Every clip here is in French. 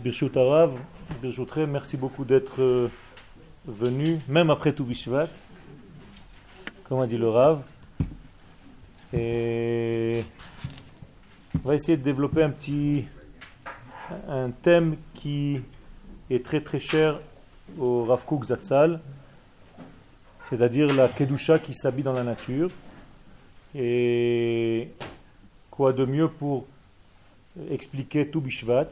Birshut Arav, merci beaucoup d'être euh, venu, même après tout Bishvat, comme a dit le Rav. Et on va essayer de développer un petit un thème qui est très très cher au Rav Kook Zatzal, c'est-à-dire la Kedusha qui s'habille dans la nature. Et quoi de mieux pour expliquer tout Bishvat,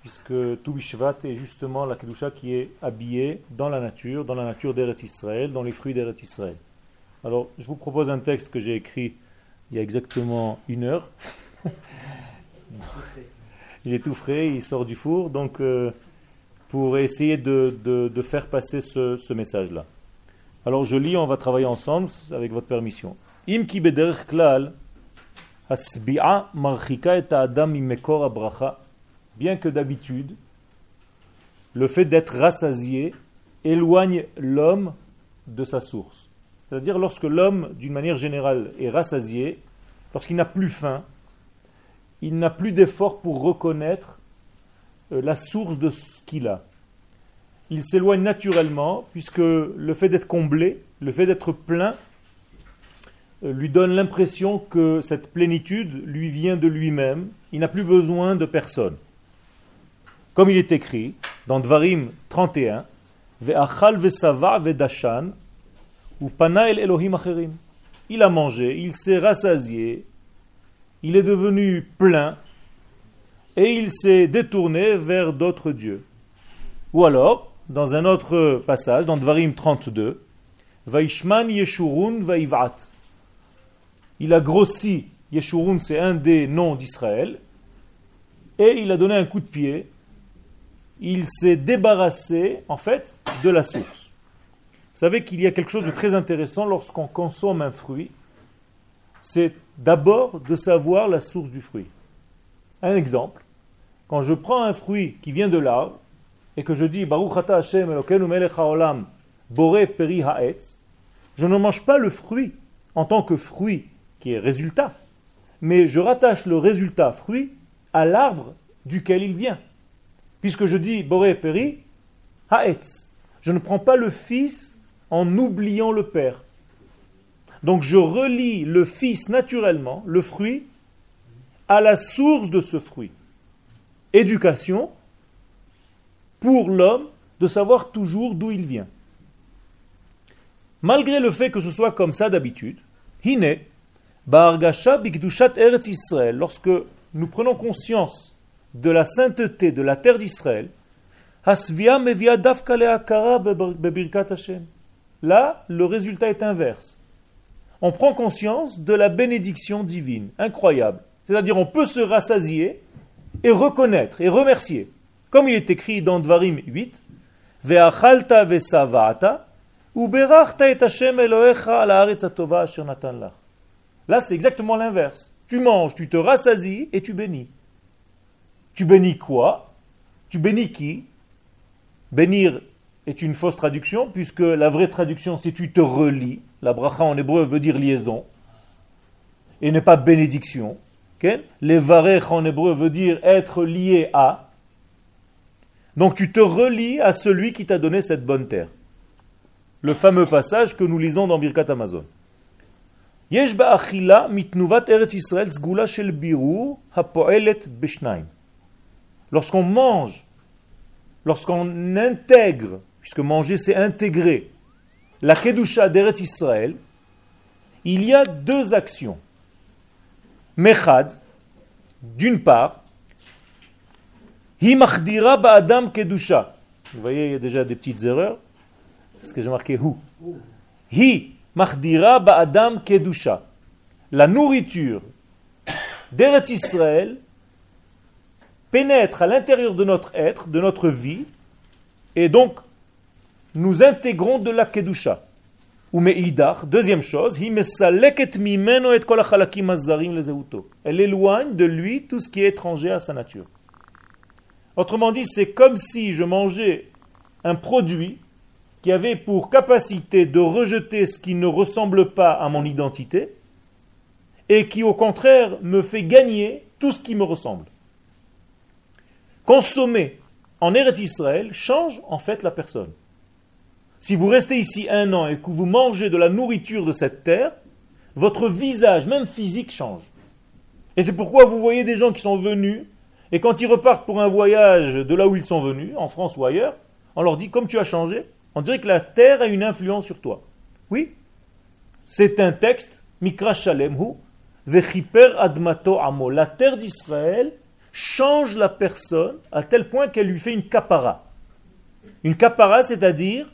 puisque tout Bishvat est justement la Kedusha qui est habillée dans la nature, dans la nature d'Eretz Israël, dans les fruits d'Eretz Israël. Alors, je vous propose un texte que j'ai écrit il y a exactement une heure. il est tout frais, il sort du four, donc euh, pour essayer de, faire passer ce, message-là. Alors je lis, on va travailler ensemble avec votre permission. Im ki klal Bien que d'habitude, le fait d'être rassasié éloigne l'homme de sa source. C'est-à-dire lorsque l'homme, d'une manière générale, est rassasié, lorsqu'il n'a plus faim, il n'a plus d'effort pour reconnaître euh, la source de ce qu'il a. Il s'éloigne naturellement, puisque le fait d'être comblé, le fait d'être plein, euh, lui donne l'impression que cette plénitude lui vient de lui-même, il n'a plus besoin de personne. Comme il est écrit dans Dvarim 31, Ve'achal ve'sava ve'dashan, Elohim acherim. Il a mangé, il s'est rassasié, il est devenu plein, et il s'est détourné vers d'autres dieux. Ou alors, dans un autre passage, dans Dvarim 32, Vaishman Yeshurun Vaivat il a grossi, Yeshurun c'est un des noms d'Israël, et il a donné un coup de pied, il s'est débarrassé en fait de la source. Vous savez qu'il y a quelque chose de très intéressant lorsqu'on consomme un fruit, c'est d'abord de savoir la source du fruit. Un exemple, quand je prends un fruit qui vient de l'arbre, et que je dis Baruch Hashem melech haolam bore peri haetz, je ne mange pas le fruit en tant que fruit qui est résultat. Mais je rattache le résultat fruit à l'arbre duquel il vient. Puisque je dis Boré Peri, Haetz. Je ne prends pas le fils en oubliant le père. Donc je relie le fils naturellement, le fruit, à la source de ce fruit. Éducation pour l'homme de savoir toujours d'où il vient. Malgré le fait que ce soit comme ça d'habitude, Hine, lorsque nous prenons conscience de la sainteté de la terre d'Israël, là, le résultat est inverse. On prend conscience de la bénédiction divine, incroyable. C'est-à-dire, on peut se rassasier et reconnaître et remercier. Comme il est écrit dans Dvarim 8, Ve'achalta ve'savata, uberachta et Hashem Elohecha. Là, c'est exactement l'inverse. Tu manges, tu te rassasies et tu bénis. Tu bénis quoi? Tu bénis qui? Bénir est une fausse traduction, puisque la vraie traduction, c'est tu te relis. La bracha en hébreu veut dire liaison, et n'est pas bénédiction. Les varech en hébreu veut dire être lié à. Donc tu te relis à celui qui t'a donné cette bonne terre. Le fameux passage que nous lisons dans Birkat Amazon. Lorsqu'on mange, lorsqu'on intègre, puisque manger c'est intégrer, la Kedusha d'Eret Israël, il y a deux actions. Mechad, d'une part, Hi ba'adam Kedusha. Vous voyez, il y a déjà des petites erreurs, parce que j'ai marqué Hu. Hi Machdira ba'adam kedusha. La nourriture d'Eretz Israël pénètre à l'intérieur de notre être, de notre vie, et donc nous intégrons de la kedusha. Ou deuxième chose, elle éloigne de lui tout ce qui est étranger à sa nature. Autrement dit, c'est comme si je mangeais un produit qui avait pour capacité de rejeter ce qui ne ressemble pas à mon identité et qui au contraire me fait gagner tout ce qui me ressemble. Consommé en Eretz Israël change en fait la personne. Si vous restez ici un an et que vous mangez de la nourriture de cette terre, votre visage, même physique, change. Et c'est pourquoi vous voyez des gens qui sont venus, et quand ils repartent pour un voyage de là où ils sont venus, en France ou ailleurs, on leur dit, comme tu as changé, on dirait que la terre a une influence sur toi. Oui, c'est un texte, Mikra Shalemhu, Vechiper Admato Amo. La terre d'Israël change la personne à tel point qu'elle lui fait une kapara. Une kapara, c'est-à-dire,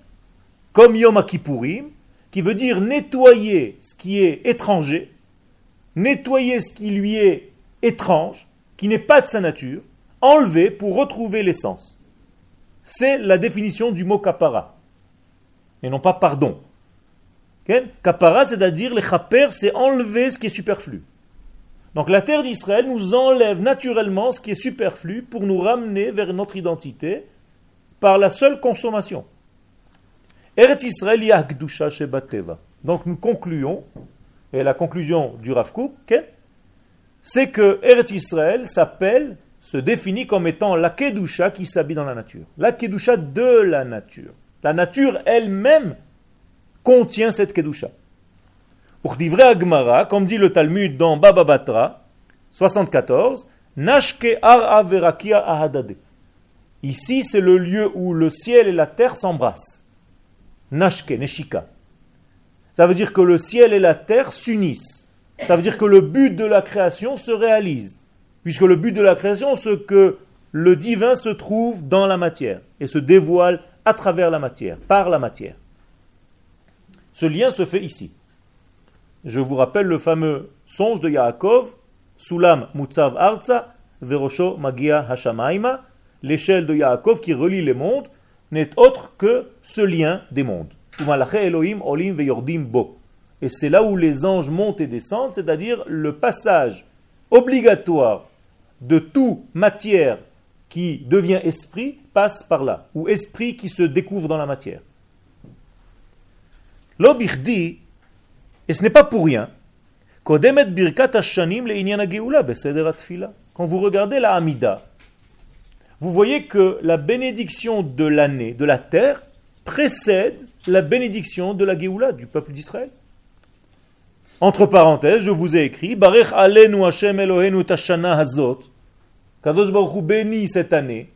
comme Yom Kippourim, qui veut dire nettoyer ce qui est étranger, nettoyer ce qui lui est étrange, qui n'est pas de sa nature, enlever pour retrouver l'essence. C'est la définition du mot kapara. Et non pas pardon. Kapara, c'est-à-dire les chaper, c'est enlever ce qui est superflu. Donc la terre d'Israël nous enlève naturellement ce qui est superflu pour nous ramener vers notre identité par la seule consommation. Eretz Israël Donc nous concluons, et la conclusion du Rav c'est que Eretz Israël s'appelle, se définit comme étant la Kedusha qui s'habille dans la nature. La Kedusha de la nature. La nature elle-même contient cette Kedusha. Pour Agmara, comme dit le Talmud dans Baba Batra, 74, Nashke ar ahadade. Ici, c'est le lieu où le ciel et la terre s'embrassent. Nashke, Neshika. Ça veut dire que le ciel et la terre s'unissent. Ça veut dire que le but de la création se réalise. Puisque le but de la création, c'est que le divin se trouve dans la matière et se dévoile à travers la matière, par la matière. Ce lien se fait ici. Je vous rappelle le fameux songe de Yaakov, Sulam Mutzav Arza, Verosho Magia Hashamaima, l'échelle de Yaakov qui relie les mondes, n'est autre que ce lien des mondes. Elohim Olim Bo. Et c'est là où les anges montent et descendent, c'est-à-dire le passage obligatoire de toute matière qui devient esprit passe par là, ou esprit qui se découvre dans la matière. L'obirdi, et ce n'est pas pour rien, quand vous regardez la Hamida, vous voyez que la bénédiction de l'année, de la terre, précède la bénédiction de la Géoula, du peuple d'Israël. Entre parenthèses, je vous ai écrit Barech alenu Hashem Elohenu tashana hazot. Kadosh Baruch bénit cette année.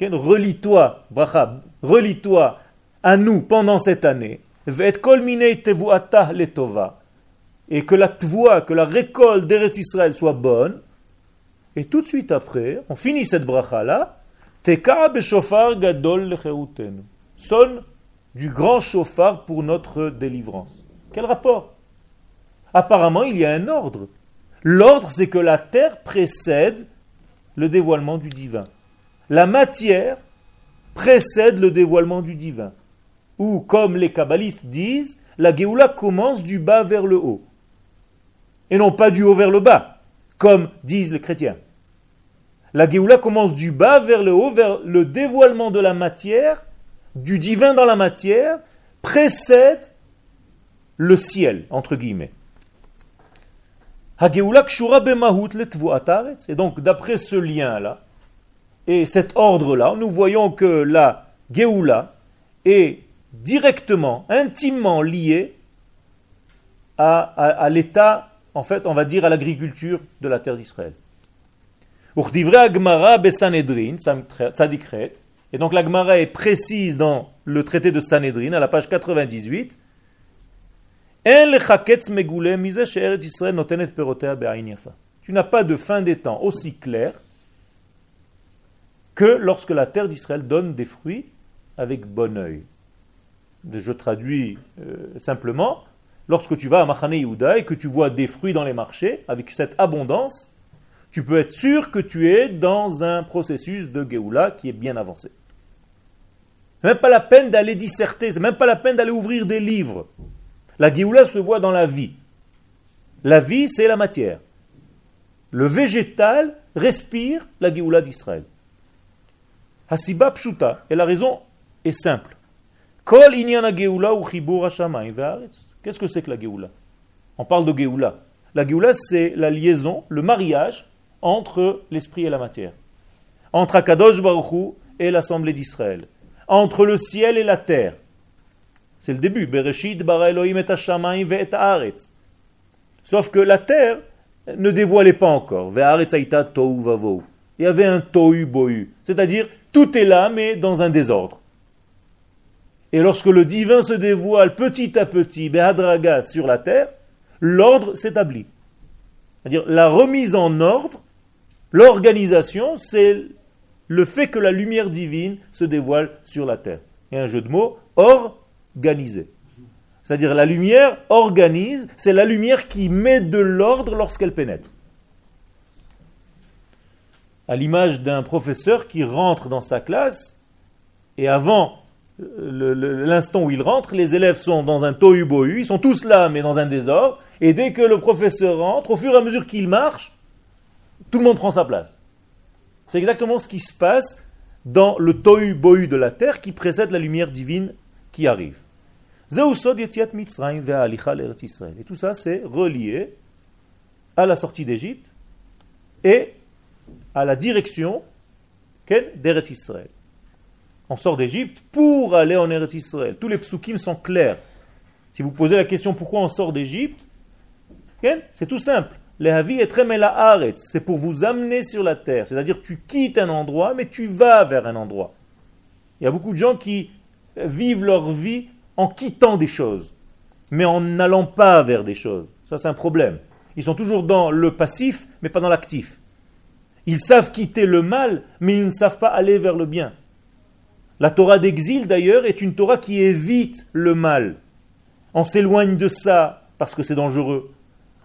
Relis-toi, bracha, relis-toi à nous pendant cette année et que la tvoa, que la récolte d'Eretz Israël soit bonne, et tout de suite après, on finit cette bracha-là, gadol Sonne du grand chauffard pour notre délivrance. Quel rapport? Apparemment, il y a un ordre. L'ordre, c'est que la terre précède le dévoilement du divin. La matière précède le dévoilement du divin ou comme les kabbalistes disent, la Géoula commence du bas vers le haut. Et non pas du haut vers le bas, comme disent les chrétiens. La Géoula commence du bas vers le haut, vers le dévoilement de la matière, du divin dans la matière, précède le ciel, entre guillemets. Et donc, d'après ce lien-là, et cet ordre-là, nous voyons que la Géoula est directement, intimement lié à, l'état, en fait, on va dire à l'agriculture de la terre d'Israël. Et donc la est précise dans le traité de Sanhedrin, à la page 98. Tu n'as pas de fin des temps aussi clair que lorsque la terre d'Israël donne des fruits avec bon oeil je traduis euh, simplement, lorsque tu vas à Machane Yehuda et que tu vois des fruits dans les marchés, avec cette abondance, tu peux être sûr que tu es dans un processus de Géoula qui est bien avancé. Même pas la peine d'aller disserter, c'est même pas la peine d'aller ouvrir des livres. La Géoula se voit dans la vie. La vie, c'est la matière. Le végétal respire la Géoula d'Israël. Hasiba Pshuta, et la raison est simple. Qu'est-ce que c'est que la Géoula On parle de Géoula. La Géoula, c'est la liaison, le mariage entre l'esprit et la matière. entre Akadosh Baruch et l'assemblée d'Israël, entre le ciel et la terre. C'est le début. Bereshit bara Elohim et. Sauf que la terre ne dévoilait pas encore. Il y avait un tohu bohu, c'est-à-dire tout est là mais dans un désordre. Et lorsque le divin se dévoile petit à petit, Behadraga, sur la terre, l'ordre s'établit. C'est-à-dire la remise en ordre, l'organisation, c'est le fait que la lumière divine se dévoile sur la terre. Et un jeu de mots, organisé. C'est-à-dire la lumière organise, c'est la lumière qui met de l'ordre lorsqu'elle pénètre. À l'image d'un professeur qui rentre dans sa classe et avant l'instant où il rentre, les élèves sont dans un tohu-bohu, ils sont tous là mais dans un désordre, et dès que le professeur rentre, au fur et à mesure qu'il marche, tout le monde prend sa place. C'est exactement ce qui se passe dans le tohu-bohu de la terre qui précède la lumière divine qui arrive. Et tout ça, c'est relié à la sortie d'Égypte et à la direction d'Eretz Israël. On sort d'Égypte pour aller en Eretz Israël. Tous les psukim sont clairs. Si vous posez la question pourquoi on sort d'Égypte, c'est tout simple. C'est pour vous amener sur la terre. C'est-à-dire tu quittes un endroit, mais tu vas vers un endroit. Il y a beaucoup de gens qui vivent leur vie en quittant des choses, mais en n'allant pas vers des choses. Ça, c'est un problème. Ils sont toujours dans le passif, mais pas dans l'actif. Ils savent quitter le mal, mais ils ne savent pas aller vers le bien. La Torah d'exil, d'ailleurs, est une Torah qui évite le mal. On s'éloigne de ça parce que c'est dangereux.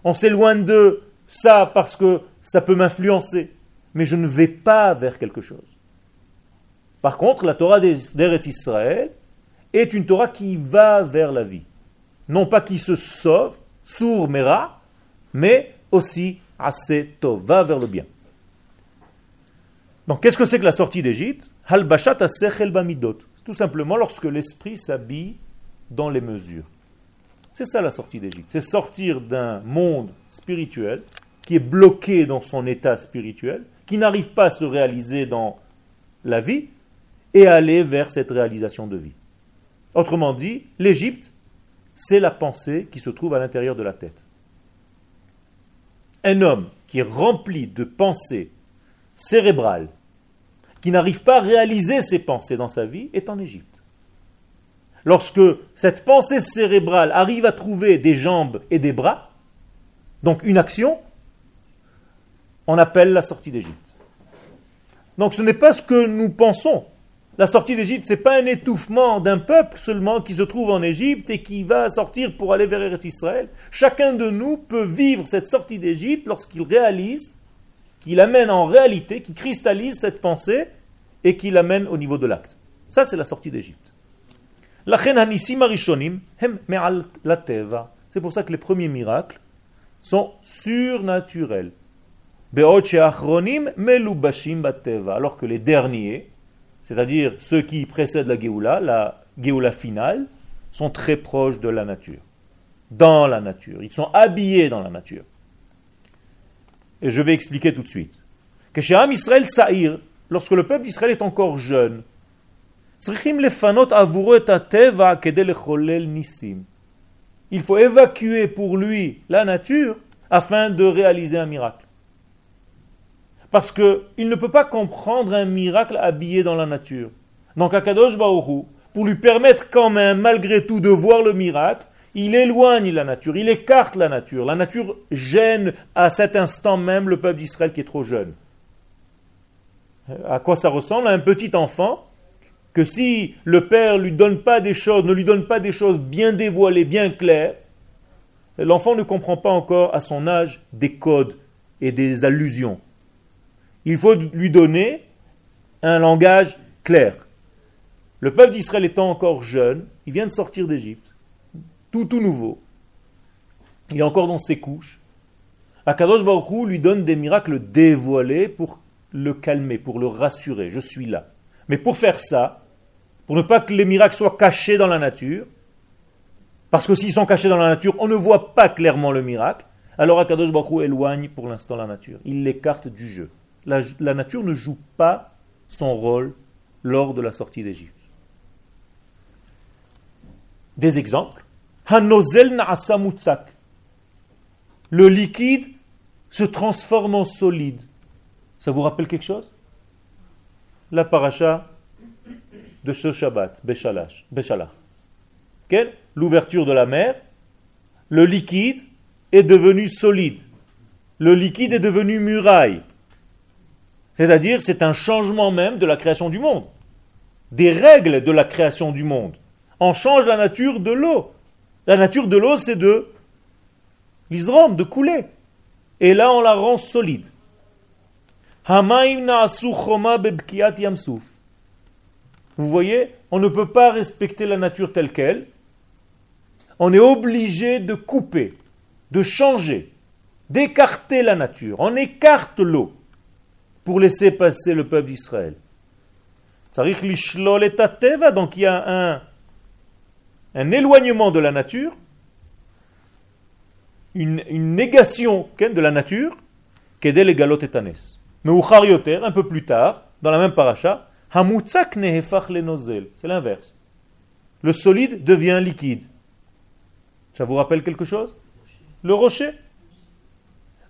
On s'éloigne de ça parce que ça peut m'influencer. Mais je ne vais pas vers quelque chose. Par contre, la Torah d'Eret Israël est une Torah qui va vers la vie. Non pas qui se sauve, sourd mera, mais aussi assez tov, va vers le bien. Donc, qu'est-ce que c'est que la sortie d'Égypte? Halbashat bamidot. Tout simplement lorsque l'esprit s'habille dans les mesures. C'est ça la sortie d'Égypte. C'est sortir d'un monde spirituel qui est bloqué dans son état spirituel, qui n'arrive pas à se réaliser dans la vie, et aller vers cette réalisation de vie. Autrement dit, l'Égypte, c'est la pensée qui se trouve à l'intérieur de la tête. Un homme qui est rempli de pensées cérébrale qui n'arrive pas à réaliser ses pensées dans sa vie est en Égypte. Lorsque cette pensée cérébrale arrive à trouver des jambes et des bras, donc une action, on appelle la sortie d'Égypte. Donc ce n'est pas ce que nous pensons. La sortie d'Égypte, ce n'est pas un étouffement d'un peuple seulement qui se trouve en Égypte et qui va sortir pour aller vers Israël. Chacun de nous peut vivre cette sortie d'Égypte lorsqu'il réalise qui l'amène en réalité, qui cristallise cette pensée et qui l'amène au niveau de l'acte. Ça, c'est la sortie d'Égypte. C'est pour ça que les premiers miracles sont surnaturels. Alors que les derniers, c'est-à-dire ceux qui précèdent la Géoula, la Géoula finale, sont très proches de la nature. Dans la nature. Ils sont habillés dans la nature. Et je vais expliquer tout de suite. Que chez Israël Saïr, lorsque le peuple d'Israël est encore jeune, il faut évacuer pour lui la nature afin de réaliser un miracle. Parce qu'il ne peut pas comprendre un miracle habillé dans la nature. Donc Akadosh Baoru, pour lui permettre quand même malgré tout de voir le miracle, il éloigne la nature, il écarte la nature. La nature gêne à cet instant même le peuple d'Israël qui est trop jeune. À quoi ça ressemble? À un petit enfant que si le père lui donne pas des choses, ne lui donne pas des choses bien dévoilées, bien claires, l'enfant ne comprend pas encore à son âge des codes et des allusions. Il faut lui donner un langage clair. Le peuple d'Israël étant encore jeune, il vient de sortir d'Égypte tout tout nouveau. Il est encore dans ses couches. Akadosh Baruch lui donne des miracles dévoilés pour le calmer, pour le rassurer. Je suis là. Mais pour faire ça, pour ne pas que les miracles soient cachés dans la nature, parce que s'ils sont cachés dans la nature, on ne voit pas clairement le miracle, alors Akadosh Baruch éloigne pour l'instant la nature. Il l'écarte du jeu. La, la nature ne joue pas son rôle lors de la sortie d'Égypte. Des exemples. Le liquide se transforme en solide. Ça vous rappelle quelque chose? La paracha de ce Shabbat, Beshalach. L'ouverture de la mer, le liquide est devenu solide. Le liquide est devenu muraille. C'est-à-dire, c'est un changement même de la création du monde. Des règles de la création du monde. On change la nature de l'eau. La nature de l'eau, c'est de l'isram, de couler. Et là, on la rend solide. Vous voyez, on ne peut pas respecter la nature telle qu'elle. On est obligé de couper, de changer, d'écarter la nature. On écarte l'eau pour laisser passer le peuple d'Israël. Donc il y a un, un éloignement de la nature, une, négation de la nature, qu'aider les galotes etanes. Mais un peu plus tard, dans la même paracha, c'est l'inverse. Le solide devient liquide. Ça vous rappelle quelque chose? Le rocher.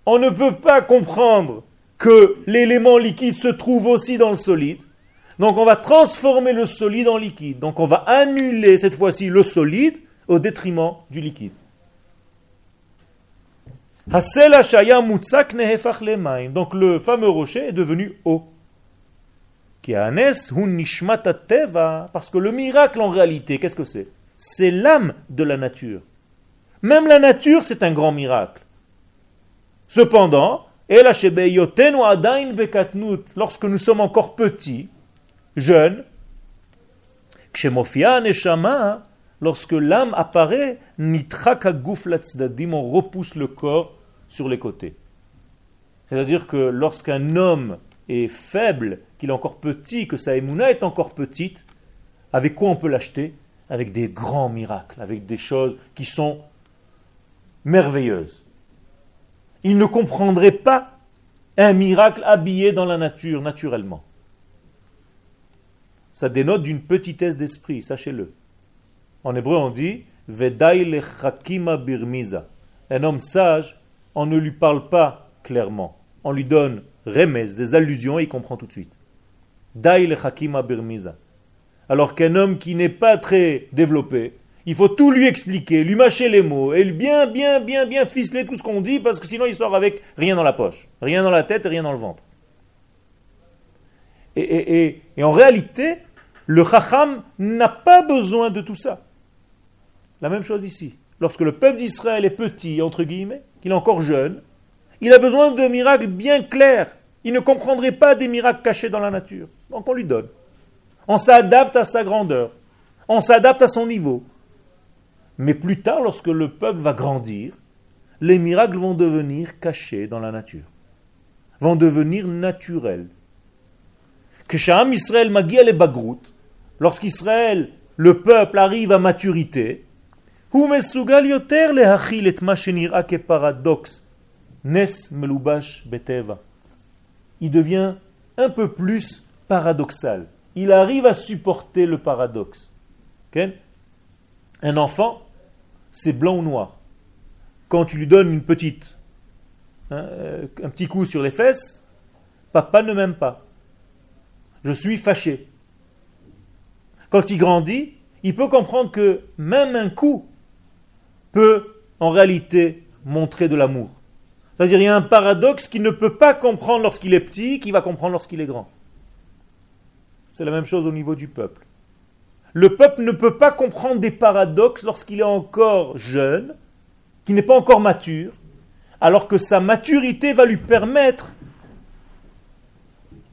On ne peut pas comprendre que l'élément liquide se trouve aussi dans le solide. Donc on va transformer le solide en liquide. Donc on va annuler cette fois-ci le solide au détriment du liquide. Donc le fameux rocher est devenu eau. Parce que le miracle en réalité, qu'est-ce que c'est? C'est l'âme de la nature. Même la nature, c'est un grand miracle. Cependant, lorsque nous sommes encore petits, jeunes, lorsque l'âme apparaît, on repousse le corps sur les côtés. C'est-à-dire que lorsqu'un homme est faible, qu'il est encore petit, que sa émouna est encore petite, avec quoi on peut l'acheter? Avec des grands miracles, avec des choses qui sont merveilleuses. Il ne comprendrait pas un miracle habillé dans la nature, naturellement. Ça dénote d'une petitesse d'esprit, sachez-le. En hébreu, on dit birmiza. Un homme sage, on ne lui parle pas clairement. On lui donne remez, des allusions, et il comprend tout de suite. Birmiza. Alors qu'un homme qui n'est pas très développé, il faut tout lui expliquer, lui mâcher les mots, et bien, bien, bien, bien ficeler tout ce qu'on dit, parce que sinon il sort avec rien dans la poche, rien dans la tête et rien dans le ventre. Et, en réalité, le chacham n'a pas besoin de tout ça. La même chose ici. Lorsque le peuple d'Israël est petit, entre guillemets, qu'il est encore jeune, il a besoin de miracles bien clairs. Il ne comprendrait pas des miracles cachés dans la nature. Donc on lui donne. On s'adapte à sa grandeur. On s'adapte à son niveau. Mais plus tard, lorsque le peuple va grandir, les miracles vont devenir cachés dans la nature, vont devenir naturels. Que Israël magia les lorsqu'Israël, le peuple, arrive à maturité, il devient un peu plus paradoxal. Il arrive à supporter le paradoxe. Un enfant, c'est blanc ou noir. Quand tu lui donnes une petite, hein, euh, un petit coup sur les fesses, papa ne m'aime pas. Je suis fâché. Quand il grandit, il peut comprendre que même un coup peut en réalité montrer de l'amour. C'est-à-dire il y a un paradoxe qu'il ne peut pas comprendre lorsqu'il est petit, qu'il va comprendre lorsqu'il est grand. C'est la même chose au niveau du peuple. Le peuple ne peut pas comprendre des paradoxes lorsqu'il est encore jeune, qui n'est pas encore mature, alors que sa maturité va lui permettre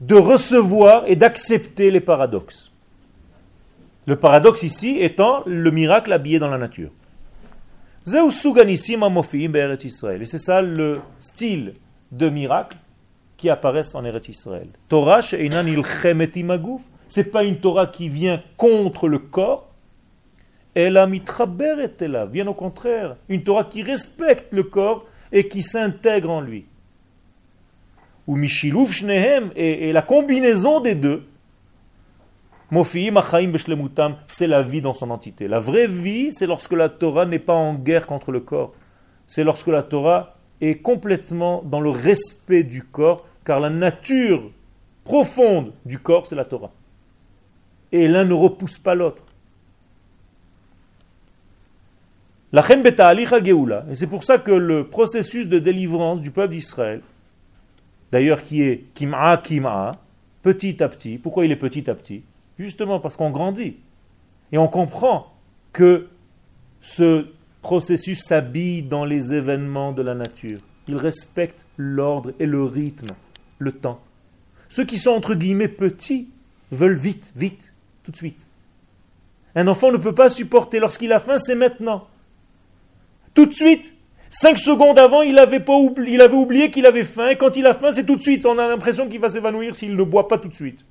de recevoir et d'accepter les paradoxes. Le paradoxe ici étant le miracle habillé dans la nature. Et c'est ça le style de miracle qui apparaissent en Eretz Israël. Torah c'est pas une Torah qui vient contre le corps, elle a là, bien au contraire, une Torah qui respecte le corps et qui s'intègre en lui. Ou Mishilouf Shnehem, et la combinaison des deux, c'est la vie dans son entité. La vraie vie, c'est lorsque la Torah n'est pas en guerre contre le corps. C'est lorsque la Torah est complètement dans le respect du corps, car la nature profonde du corps, c'est la Torah. Et l'un ne repousse pas l'autre. La Et c'est pour ça que le processus de délivrance du peuple d'Israël, d'ailleurs qui est kim'a kim'a, petit à petit, pourquoi il est petit à petit? Justement parce qu'on grandit. Et on comprend que ce processus s'habille dans les événements de la nature. Il respecte l'ordre et le rythme, le temps. Ceux qui sont entre guillemets petits veulent vite, vite, tout de suite. Un enfant ne peut pas supporter lorsqu'il a faim, c'est maintenant. Tout de suite. Cinq secondes avant, il avait, oublié qu'il avait faim. Et quand il a faim, c'est tout de suite. On a l'impression qu'il va s'évanouir s'il ne boit pas tout de suite.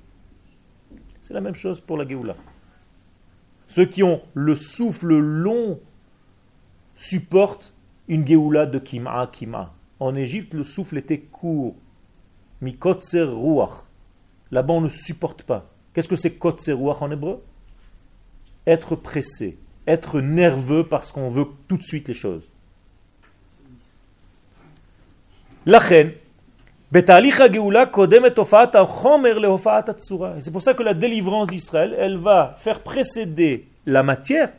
C'est la même chose pour la Géoula. Ceux qui ont le souffle long supportent une Géoula de Kima Kima. En Égypte, le souffle était court. Ruach. Là-bas, on ne supporte pas. Qu'est-ce que c'est Kotzer Ruach en hébreu? Être pressé être nerveux parce qu'on veut tout de suite les choses. La c'est pour ça que la délivrance d'Israël, elle va faire précéder la matière,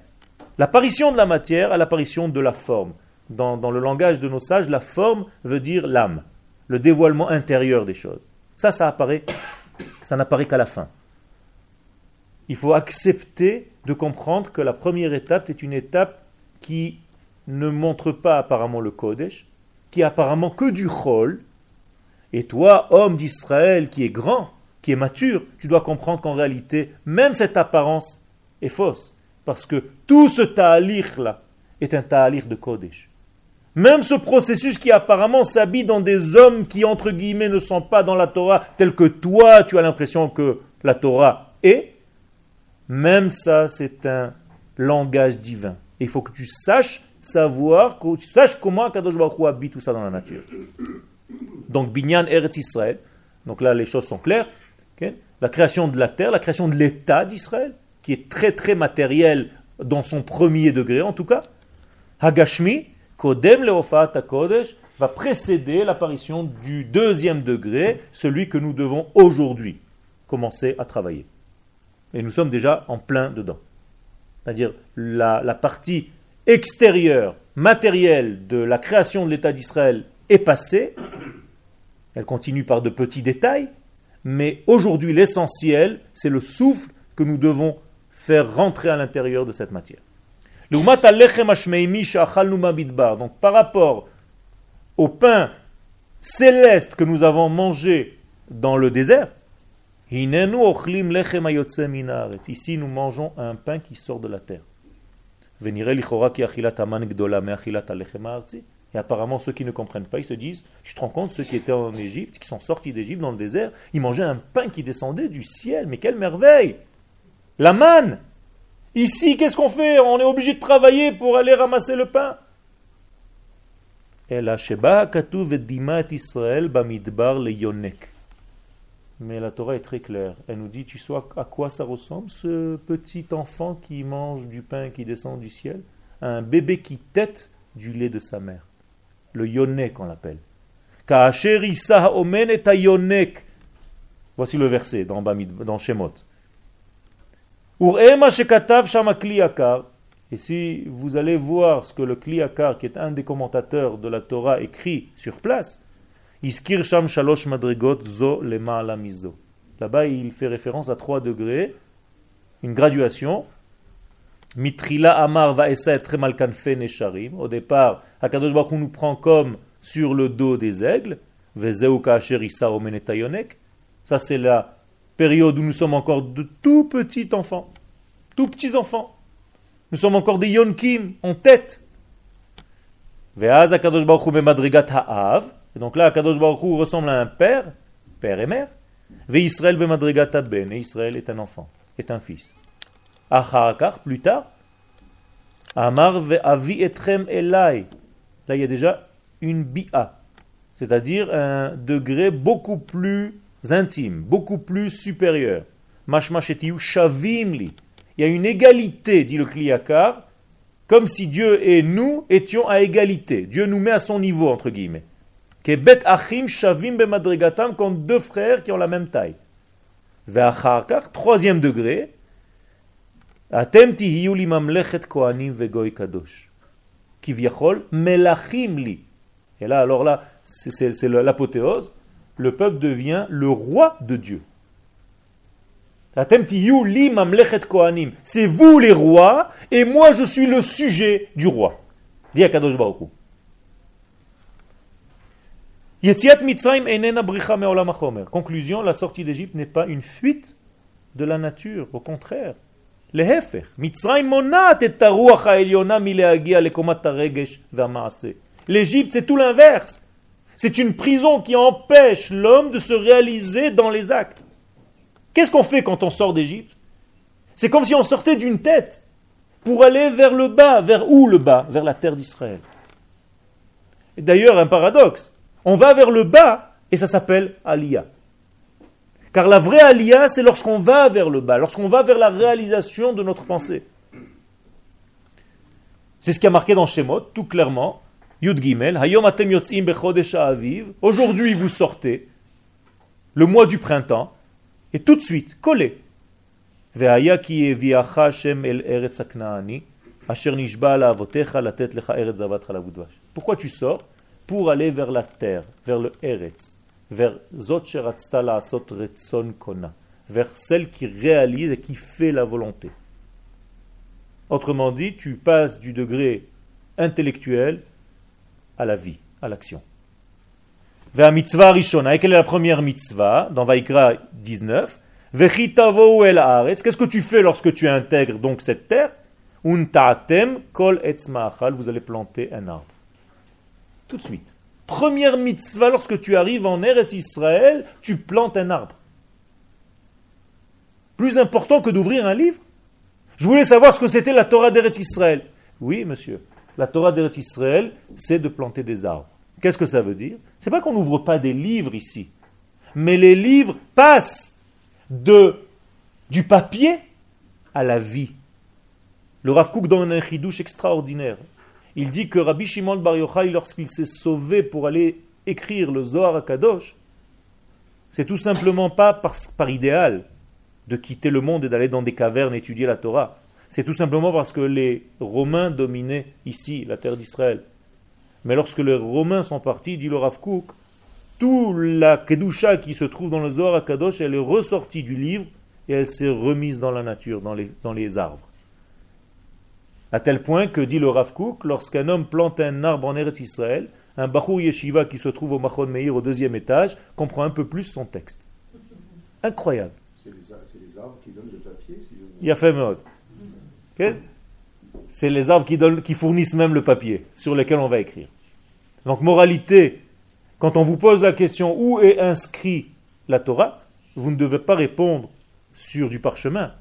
l'apparition de la matière à l'apparition de la forme. Dans, dans, le langage de nos sages, la forme veut dire l'âme, le dévoilement intérieur des choses. Ça, ça apparaît, ça n'apparaît qu'à la fin. Il faut accepter de comprendre que la première étape est une étape qui ne montre pas apparemment le Kodesh, qui est apparemment que du Chol. Et toi, homme d'Israël qui est grand, qui est mature, tu dois comprendre qu'en réalité, même cette apparence est fausse. Parce que tout ce ta'alir-là est un ta'alir de Kodesh. Même ce processus qui apparemment s'habille dans des hommes qui, entre guillemets, ne sont pas dans la Torah, tel que toi, tu as l'impression que la Torah est, même ça, c'est un langage divin. il faut que tu saches savoir, que tu saches comment Kadosh Baruch Hu habite tout ça dans la nature. Donc, Binyan Eretz Israël, donc là les choses sont claires. La création de la terre, la création de l'État d'Israël, qui est très très matériel dans son premier degré en tout cas. Hagashmi, Kodem Leofat Kodesh, va précéder l'apparition du deuxième degré, celui que nous devons aujourd'hui commencer à travailler. Et nous sommes déjà en plein dedans. C'est-à-dire la, la partie extérieure, matérielle de la création de l'État d'Israël est passée. Elle continue par de petits détails. Mais aujourd'hui, l'essentiel, c'est le souffle que nous devons faire rentrer à l'intérieur de cette matière. Donc par rapport au pain céleste que nous avons mangé dans le désert, Ici, nous mangeons un pain qui sort de la terre. Et apparemment, ceux qui ne comprennent pas, ils se disent, je te rends compte, ceux qui étaient en Égypte, qui sont sortis d'Égypte dans le désert, ils mangeaient un pain qui descendait du ciel. Mais quelle merveille La manne Ici, qu'est-ce qu'on fait? On est obligé de travailler pour aller ramasser le pain. Israël Bamidbar le Yonek. Mais la Torah est très claire. Elle nous dit, tu sais à quoi ça ressemble ce petit enfant qui mange du pain qui descend du ciel Un bébé qui tête du lait de sa mère. Le yonek on l'appelle. Voici le verset dans, dans Shemot. Et si vous allez voir ce que le Kliakar, qui est un des commentateurs de la Torah, écrit sur place, Iskir Sham Shalosh Madrigot Zo Lema Mizo. Là-bas, il fait référence à trois degrés, une graduation. Mitrila Amar va être malkanfe nesharim. Au départ, Hakadosh Baruch nous prend comme sur le dos des aigles. Vezeuka Sherisa Omenetayonek. Ça, c'est la période où nous sommes encore de tout petits enfants. Tout petits enfants. Nous sommes encore des yonkim en tête. Veaz Hakadosh Baruch Hu Ha'av. Et donc là, Kadosh Baruch Hu ressemble à un père, père et mère. Ve Israël bemadrigata ben, et Israël est un enfant, est un fils. Acharakar, plus tard, Amar ve avi etrem elai. Là, il y a déjà une bi'a, c'est-à-dire un degré beaucoup plus intime, beaucoup plus supérieur. Il y a une égalité, dit le Kliyakar, comme si Dieu et nous étions à égalité. Dieu nous met à son niveau, entre guillemets. Bet achim shavim bemadregatam, comme deux frères qui ont la même taille. Ve'acharkar, troisième degré, atem tihiyu li mamlechet kohanim vegoy kadosh. Kivyachol melachim li. Et là, alors là, c'est l'apothéose. Le peuple devient le roi de Dieu. C'est vous les rois, et moi je suis le sujet du roi. Dit Akadosh Baruch Conclusion, la sortie d'Égypte n'est pas une fuite de la nature, au contraire. L'Égypte, c'est tout l'inverse. C'est une prison qui empêche l'homme de se réaliser dans les actes. Qu'est-ce qu'on fait quand on sort d'Égypte? C'est comme si on sortait d'une tête pour aller vers le bas. Vers où le bas? Vers la terre d'Israël. D'ailleurs, un paradoxe. On va vers le bas et ça s'appelle Aliyah. Car la vraie Aliyah, c'est lorsqu'on va vers le bas, lorsqu'on va vers la réalisation de notre pensée. C'est ce qui a marqué dans Shemot, tout clairement. Yud Gimel, Aujourd'hui, vous sortez, le mois du printemps, et tout de suite, collé. Pourquoi tu sors Pour aller vers la terre, vers le Eretz, vers Zot Asot Retson Kona, vers celle qui réalise et qui fait la volonté. Autrement dit, tu passes du degré intellectuel à la vie, à l'action. Vers mitzvah rishona. Et quelle est la première mitzvah dans Vaikra 19 Vechitavo el Qu'est-ce que tu fais lorsque tu intègres donc cette terre? Unta'atem kol etz Vous allez planter un arbre. Tout de suite. Première mitzvah lorsque tu arrives en Eretz Israël, tu plantes un arbre. Plus important que d'ouvrir un livre Je voulais savoir ce que c'était la Torah d'Eretz Israël. Oui, monsieur. La Torah d'Eretz Israël, c'est de planter des arbres. Qu'est-ce que ça veut dire? C'est pas qu'on n'ouvre pas des livres ici, mais les livres passent de du papier à la vie. Le Rav Kook donne un chidouche extraordinaire. Il dit que Rabbi Shimon Bar Yochai, lorsqu'il s'est sauvé pour aller écrire le Zohar à Kadosh, c'est tout simplement pas par, par idéal de quitter le monde et d'aller dans des cavernes étudier la Torah. C'est tout simplement parce que les Romains dominaient ici la terre d'Israël. Mais lorsque les Romains sont partis, dit le Rav Kook, toute la Kedusha qui se trouve dans le Zohar Kadosh, elle est ressortie du livre et elle s'est remise dans la nature, dans les arbres. À tel point que, dit le Rav Kook, lorsqu'un homme plante un arbre en Eretz Israël, un Bahou Yeshiva qui se trouve au Machon Meir au deuxième étage comprend un peu plus son texte. Incroyable. C'est les, arbres qui donnent le papier Il y a fait mode. C'est les arbres qui, donnent, qui fournissent même le papier sur lequel on va écrire. Donc, moralité, quand on vous pose la question où est inscrit la Torah, vous ne devez pas répondre sur du parchemin,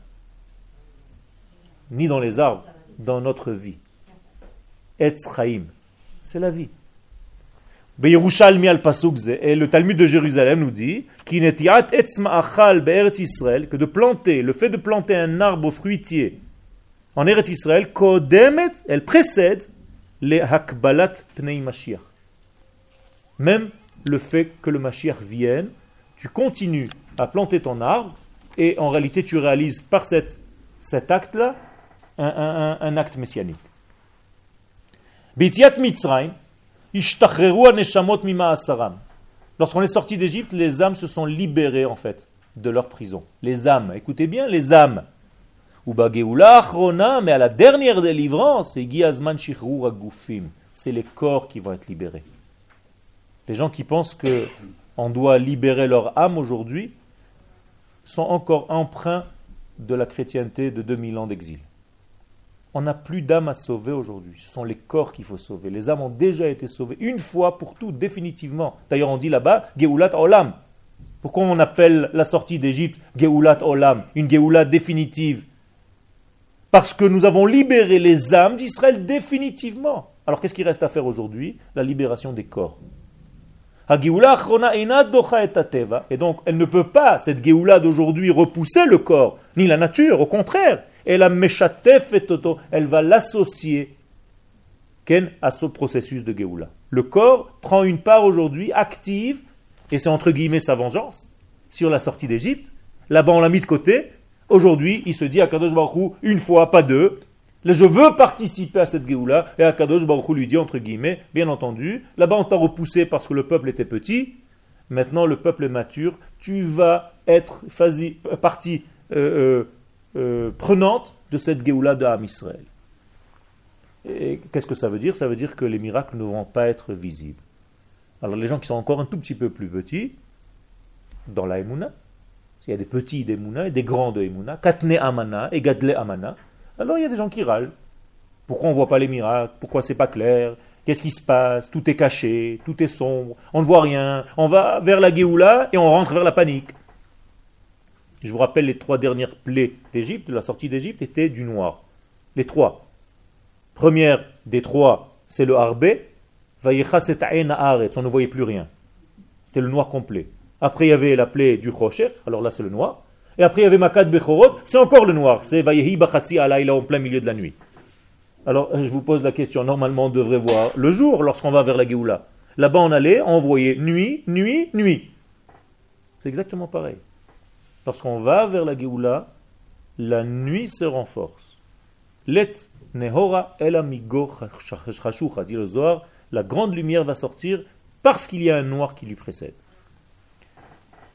ni dans les arbres, dans notre vie. Etz Chaim, c'est la vie. Et le Talmud de Jérusalem nous dit que de planter, le fait de planter un arbre fruitier en Eretz Israël, elle précède les Hakbalat Pnei Mashiach. Même le fait que le Mashiach vienne, tu continues à planter ton arbre et en réalité tu réalises par cet acte-là un, acte messianique. Lorsqu'on est sorti d'Égypte, les âmes se sont libérées en fait de leur prison. Les âmes, écoutez bien, les âmes. Mais à la dernière délivrance, c'est les corps qui vont être libérés. Les gens qui pensent que on doit libérer leur âme aujourd'hui sont encore empreints de la chrétienté de 2000 ans d'exil. On n'a plus d'âme à sauver aujourd'hui. Ce sont les corps qu'il faut sauver. Les âmes ont déjà été sauvées une fois pour tout, définitivement. D'ailleurs, on dit là-bas Geulat Olam. Pourquoi on appelle la sortie d'Égypte Geulat Olam Une Geulat définitive? Parce que nous avons libéré les âmes d'Israël définitivement. Alors qu'est-ce qu'il reste à faire aujourd'hui? La libération des corps. Et donc, elle ne peut pas, cette Géoula d'aujourd'hui, repousser le corps, ni la nature, au contraire. Elle a elle va l'associer à ce processus de Géoula. Le corps prend une part aujourd'hui active, et c'est entre guillemets sa vengeance, sur la sortie d'Égypte. Là-bas, on l'a mis de côté. Aujourd'hui, il se dit à Kadosh Baruch une fois, pas deux, je veux participer à cette Géoula. Et Akadosh Baruch lui dit, entre guillemets, bien entendu, là-bas on t'a repoussé parce que le peuple était petit. Maintenant le peuple est mature. Tu vas être partie euh, euh, euh, prenante de cette Géoula de Ham Israël. Et qu'est-ce que ça veut dire? Ça veut dire que les miracles ne vont pas être visibles. Alors les gens qui sont encore un tout petit peu plus petits, dans la Emouna, il y a des petits d'Emouna et des grands de Emouna, Katne Amana et Gadle Amana, alors il y a des gens qui râlent. Pourquoi on ne voit pas les miracles? Pourquoi c'est pas clair? Qu'est-ce qui se passe? Tout est caché, tout est sombre, on ne voit rien. On va vers la Géoula et on rentre vers la panique. Je vous rappelle les trois dernières plaies d'Égypte, de la sortie d'Égypte, étaient du noir. Les trois. Première des trois, c'est le harbé. On ne voyait plus rien. C'était le noir complet. Après, il y avait la plaie du Rocher, alors là c'est le noir. Et après, il y avait Makad Bechorot, c'est encore le noir. C'est Vayehi Bachatzi Alayla en plein milieu de la nuit. Alors, je vous pose la question. Normalement, on devrait voir le jour lorsqu'on va vers la Géoula. Là-bas, on allait, on voyait nuit, nuit, nuit. C'est exactement pareil. Lorsqu'on va vers la Géoula, la nuit se renforce. Let nehora elamigo dit le la grande lumière va sortir parce qu'il y a un noir qui lui précède.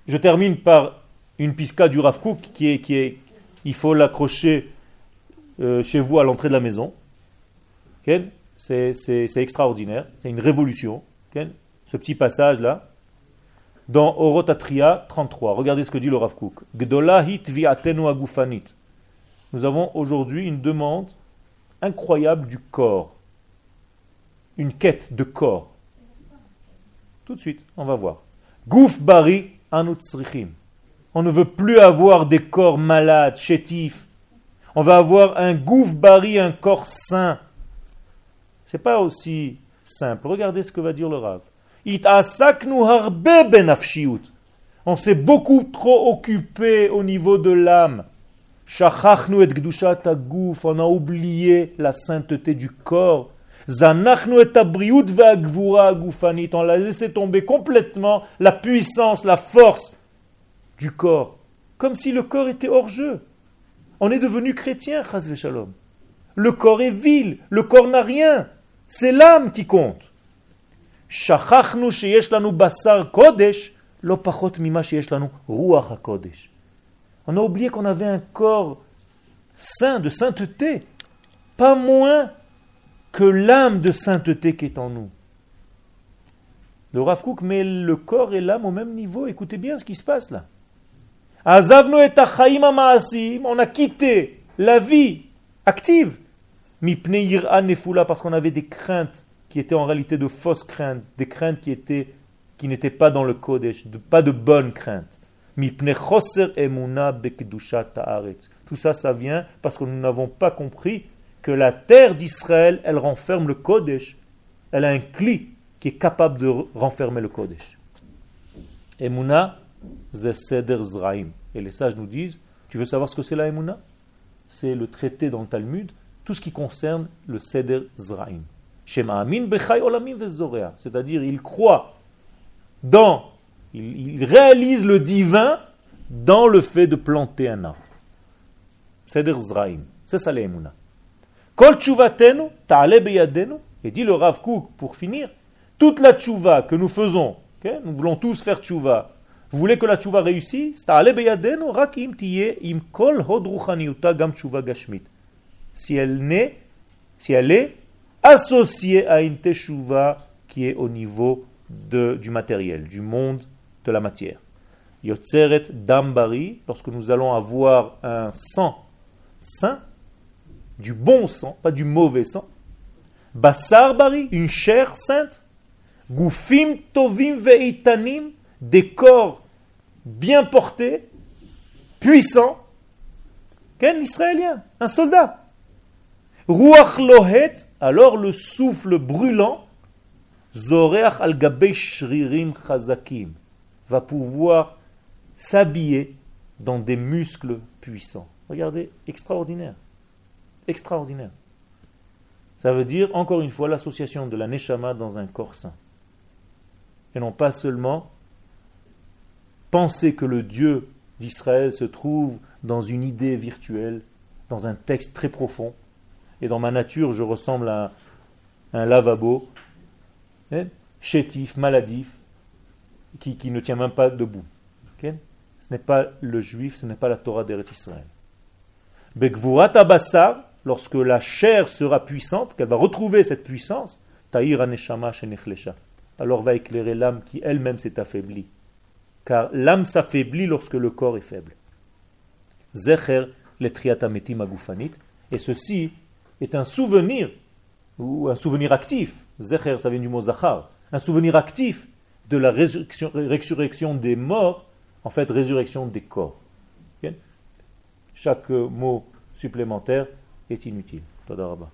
Je termine par une pisca du Rav qui est, qui est, il faut l'accrocher euh, chez vous à l'entrée de la maison. C'est extraordinaire, c'est une révolution. Ce petit passage là, dans Orotatria 33. Regardez ce que dit le Rav Kook. Nous avons aujourd'hui une demande incroyable du corps, une quête de corps. Tout de suite, on va voir. Gouf bari. On ne veut plus avoir des corps malades, chétifs. On va avoir un gouffre bari, un corps sain. C'est pas aussi simple. Regardez ce que va dire le Rav. On s'est beaucoup trop occupé au niveau de l'âme. On a oublié la sainteté du corps. On l'a laissé tomber complètement la puissance, la force du corps, comme si le corps était hors jeu. On est devenu chrétien. Le corps est vil, le corps n'a rien. C'est l'âme qui compte. On a oublié qu'on avait un corps saint, de sainteté, pas moins que l'âme de sainteté qui est en nous. Le Rav met le corps et l'âme au même niveau. Écoutez bien ce qui se passe là. Azavno et on a quitté la vie active. parce qu'on avait des craintes qui étaient en réalité de fausses craintes, des craintes qui étaient qui n'étaient pas dans le Kodesh, pas de bonnes craintes. Tout ça, ça vient parce que nous n'avons pas compris que la terre d'Israël, elle renferme le Kodesh. Elle a un cli qui est capable de renfermer le Kodesh. Emuna, Zraim. Et les sages nous disent, tu veux savoir ce que c'est la Emouna C'est le traité dans le Talmud, tout ce qui concerne le Seder Zraim. C'est-à-dire, il croit dans, il, réalise le divin dans le fait de planter un arbre. Seder Zraim. C'est ça l'Emouna. Kol ta'ale beyadenu. Et dit le Rav Kook, pour finir, toute la tchouva que nous faisons, nous voulons tous faire tchouva, vous voulez que la tchouva réussisse Si elle si elle est associée à une teshuva qui est au niveau de, du matériel, du monde de la matière. Yotzeret dambari, lorsque nous allons avoir un sang sain, du bon sang, pas du mauvais sang. Basar bari, une chair sainte. Gufim tovim veitanim, des corps bien portés, puissants. Quel israélien, un soldat. Ruach lohet, alors le souffle brûlant. Zoreach al shririm chazakim va pouvoir s'habiller dans des muscles puissants. Regardez, extraordinaire. Extraordinaire. Ça veut dire, encore une fois, l'association de la Neshama dans un corps saint. Et non pas seulement penser que le Dieu d'Israël se trouve dans une idée virtuelle, dans un texte très profond, et dans ma nature je ressemble à un lavabo, hein, chétif, maladif, qui, ne tient même pas debout. Ce n'est pas le juif, ce n'est pas la Torah d'Eretz Israël. Bekvurat abassar, lorsque la chair sera puissante, qu'elle va retrouver cette puissance, Taïr aneshama alors va éclairer l'âme qui elle-même s'est affaiblie. Car l'âme s'affaiblit lorsque le corps est faible. Zecher letriatametim agufanit, et ceci est un souvenir, ou un souvenir actif. Zecher, ça vient du mot zachar, un souvenir actif de la résurrection, des morts, en fait résurrection des corps. Chaque mot supplémentaire est inutile. Todarabah.